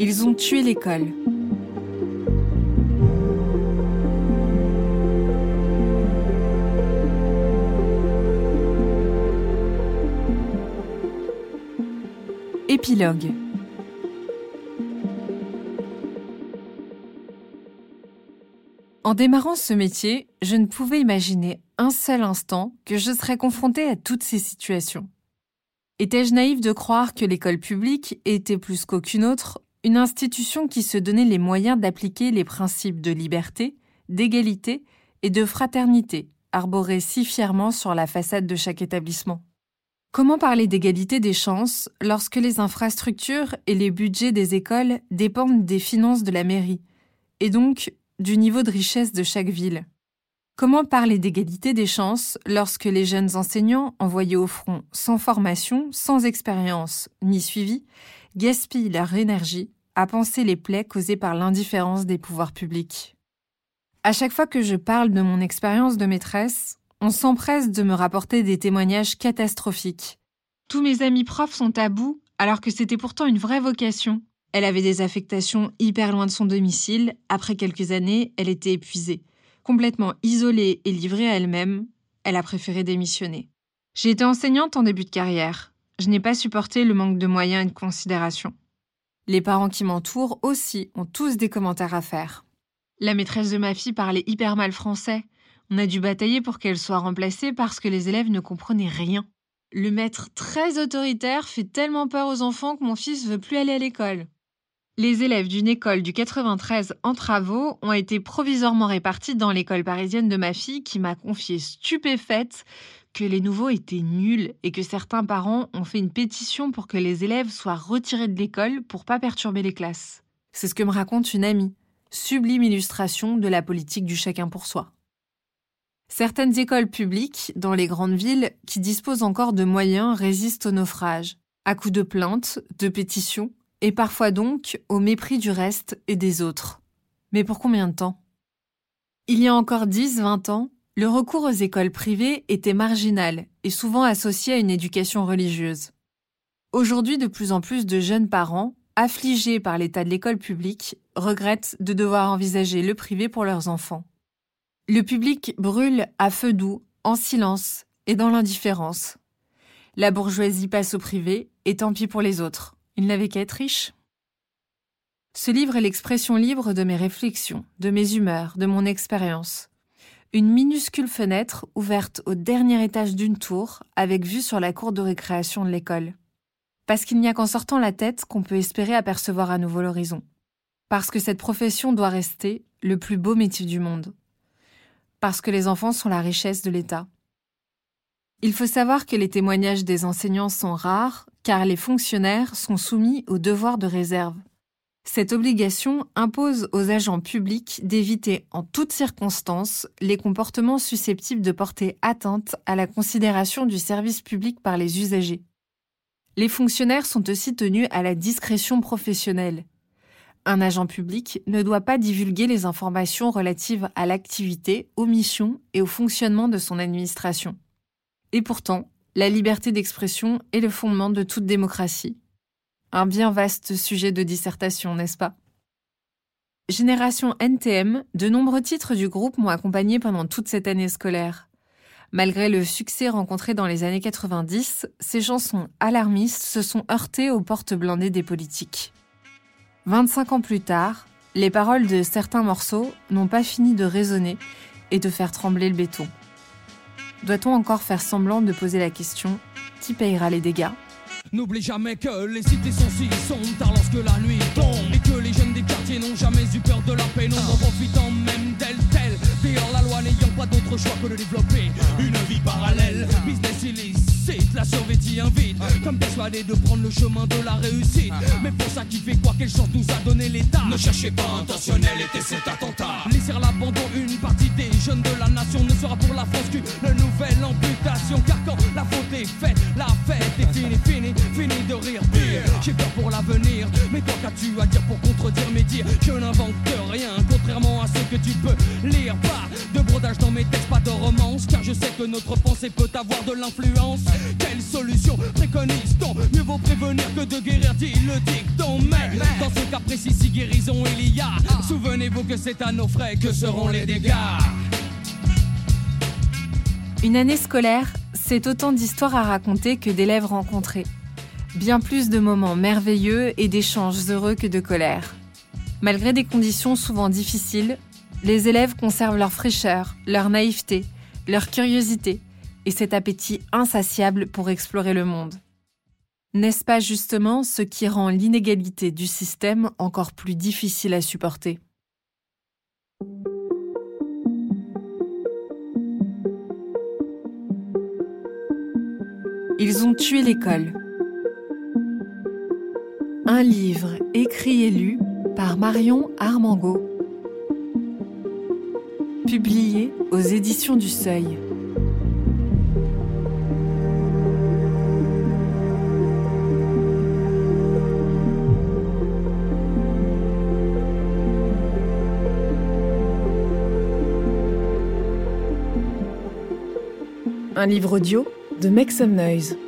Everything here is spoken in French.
Ils ont tué l'école. Épilogue En démarrant ce métier, je ne pouvais imaginer un seul instant que je serais confrontée à toutes ces situations. Étais-je naïve de croire que l'école publique était plus qu'aucune autre une institution qui se donnait les moyens d'appliquer les principes de liberté, d'égalité et de fraternité arborés si fièrement sur la façade de chaque établissement. Comment parler d'égalité des chances lorsque les infrastructures et les budgets des écoles dépendent des finances de la mairie, et donc du niveau de richesse de chaque ville? Comment parler d'égalité des chances lorsque les jeunes enseignants envoyés au front sans formation, sans expérience ni suivi, gaspillent leur énergie à penser les plaies causées par l'indifférence des pouvoirs publics? À chaque fois que je parle de mon expérience de maîtresse, on s'empresse de me rapporter des témoignages catastrophiques. Tous mes amis profs sont à bout, alors que c'était pourtant une vraie vocation. Elle avait des affectations hyper loin de son domicile, après quelques années, elle était épuisée. Complètement isolée et livrée à elle-même, elle a préféré démissionner. J'ai été enseignante en début de carrière. Je n'ai pas supporté le manque de moyens et de considération. Les parents qui m'entourent aussi ont tous des commentaires à faire. La maîtresse de ma fille parlait hyper mal français. On a dû batailler pour qu'elle soit remplacée parce que les élèves ne comprenaient rien. Le maître très autoritaire fait tellement peur aux enfants que mon fils veut plus aller à l'école. Les élèves d'une école du 93 en travaux ont été provisoirement répartis dans l'école parisienne de ma fille qui m'a confié stupéfaite que les nouveaux étaient nuls et que certains parents ont fait une pétition pour que les élèves soient retirés de l'école pour pas perturber les classes. C'est ce que me raconte une amie. Sublime illustration de la politique du chacun pour soi. Certaines écoles publiques, dans les grandes villes, qui disposent encore de moyens, résistent au naufrage, à coups de plaintes, de pétitions, et parfois donc au mépris du reste et des autres. Mais pour combien de temps? Il y a encore 10-20 ans, le recours aux écoles privées était marginal et souvent associé à une éducation religieuse. Aujourd'hui, de plus en plus de jeunes parents, affligés par l'état de l'école publique, regrettent de devoir envisager le privé pour leurs enfants. Le public brûle à feu doux, en silence et dans l'indifférence. La bourgeoisie passe au privé, et tant pis pour les autres. Ils n'avaient qu'à être riches. Ce livre est l'expression libre de mes réflexions, de mes humeurs, de mon expérience. Une minuscule fenêtre ouverte au dernier étage d'une tour, avec vue sur la cour de récréation de l'école. Parce qu'il n'y a qu'en sortant la tête qu'on peut espérer apercevoir à nouveau l'horizon. Parce que cette profession doit rester le plus beau métier du monde parce que les enfants sont la richesse de l'État. Il faut savoir que les témoignages des enseignants sont rares, car les fonctionnaires sont soumis au devoir de réserve. Cette obligation impose aux agents publics d'éviter en toutes circonstances les comportements susceptibles de porter atteinte à la considération du service public par les usagers. Les fonctionnaires sont aussi tenus à la discrétion professionnelle, un agent public ne doit pas divulguer les informations relatives à l'activité, aux missions et au fonctionnement de son administration. Et pourtant, la liberté d'expression est le fondement de toute démocratie. Un bien vaste sujet de dissertation, n'est-ce pas? Génération NTM, de nombreux titres du groupe m'ont accompagné pendant toute cette année scolaire. Malgré le succès rencontré dans les années 90, ces chansons alarmistes se sont heurtées aux portes blindées des politiques. 25 ans plus tard, les paroles de certains morceaux n'ont pas fini de résonner et de faire trembler le béton. Doit-on encore faire semblant de poser la question qui payera les dégâts? N'oublie jamais que les cités sont si sombres tard lorsque la nuit tombe et que les jeunes des quartiers n'ont jamais eu peur de la pénombre en profitant même d'elle telle. D'ailleurs la loi n'ayant pas d'autre choix que de développer une vie parallèle. Business illicite, la survêtie invite, comme persuadé de prendre le chemin de la réussite. Mais pour ça qui fait quoi, quelle chance nous a donné l'État Ne cherchez pas intentionnel était cet attentat. Laisser l'abandon, une partie des jeunes de la nation ne sera pour la France qu'une nouvelle amputation. Car quand la faute est faite, la fête est finie, finie, finie de rire. Pire, j'ai peur pour l'avenir, mais Mais toi qu'as-tu à dire pour contredire mes dires? Je n'invente rien, contrairement à ce que tu peux lire. Pas de brodage dans mes textes, pas de romance, car je sais que notre pensée peut avoir de l'influence. Quelle solution préconise-t-on? Mieux vaut prévenir que de guérir, dit le dicton. Mais dans ce cas précis, si guérison il y a, souvenez-vous que c'est à nos frais que seront les dégâts. Une année scolaire, c'est autant d'histoires à raconter que d'élèves rencontrés. Bien plus de moments merveilleux et d'échanges heureux que de colère. Malgré des conditions souvent difficiles, les élèves conservent leur fraîcheur, leur naïveté, leur curiosité et cet appétit insatiable pour explorer le monde. N'est-ce pas justement ce qui rend l'inégalité du système encore plus difficile à supporter? Ils ont tué l'école. Un livre écrit et lu par Marion Armango. Publié aux éditions du Seuil. Un livre audio de Make Some Noise.